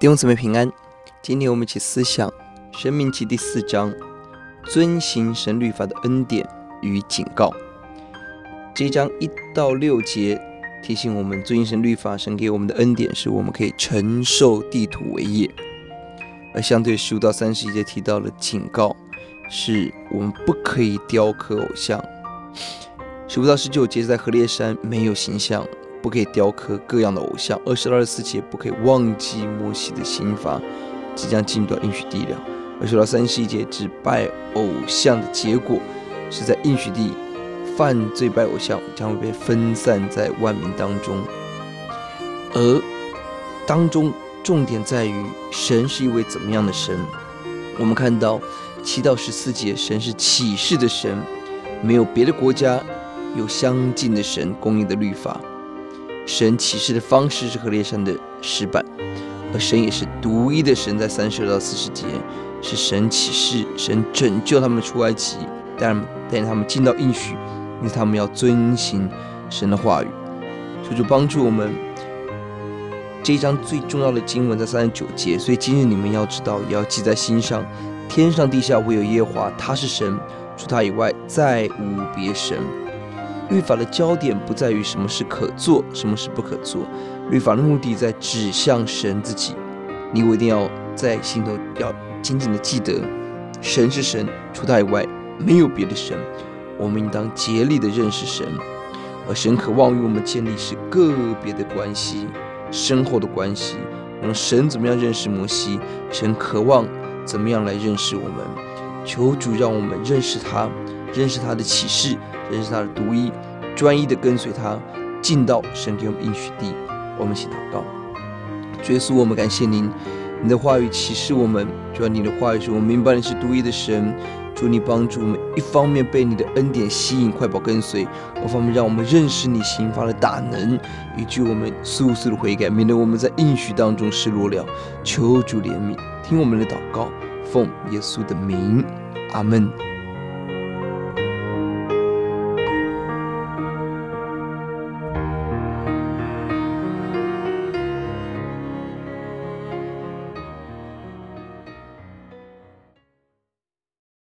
弟兄姊妹平安，今天我们一起思想《申命记》第四章，遵行神律法的恩典与警告。这一章一到六节提醒我们，遵行神律法，神给我们的恩典是我们可以承受地土为业；而相对十五到三十一节提到了警告，是我们不可以雕刻偶像。十五到十九节在何烈山没有形象。不可以雕刻各样的偶像。二十到二十四节不可以忘记摩西的刑罚，即将进入到应许地了。二十到三十一节只拜偶像的结果，是在应许地犯罪拜偶像将会被分散在万民当中。而当中重点在于神是一位怎么样的神？我们看到七到十四节，神是启示的神，没有别的国家有相近的神供应的律法。神启示的方式是和列山的石板，而神也是独一的神，在三十二到四十节是神启示，神拯救他们出埃及，带带他们进到应许，因此他们要遵行神的话语。求主帮助我们。这一章最重要的经文在三十九节，所以今日你们要知道，也要记在心上：天上地下唯有耶和华，他是神，除他以外再无别神。律法的焦点不在于什么是可做，什么是不可做。律法的目的在指向神自己。你我一定要在心头要紧紧的记得，神是神，除他以外没有别的神。我们应当竭力的认识神，而神渴望与我们建立是个别的关系，深厚的关系。让神怎么样认识摩西，神渴望怎么样来认识我们。求主让我们认识他，认识他的启示。认识他的独一，专一的跟随他，进到神给我们应许地。我们一起祷告，主耶稣，我们感谢您，你的话语启示我们，主要你的话语使我明白你是独一的神。主你帮助我们，一方面被你的恩典吸引，快跑跟随；一方面让我们认识你刑罚的大能，以及我们速速的悔改，免得我们在应许当中失落了。求主怜悯，听我们的祷告，奉耶稣的名，阿门。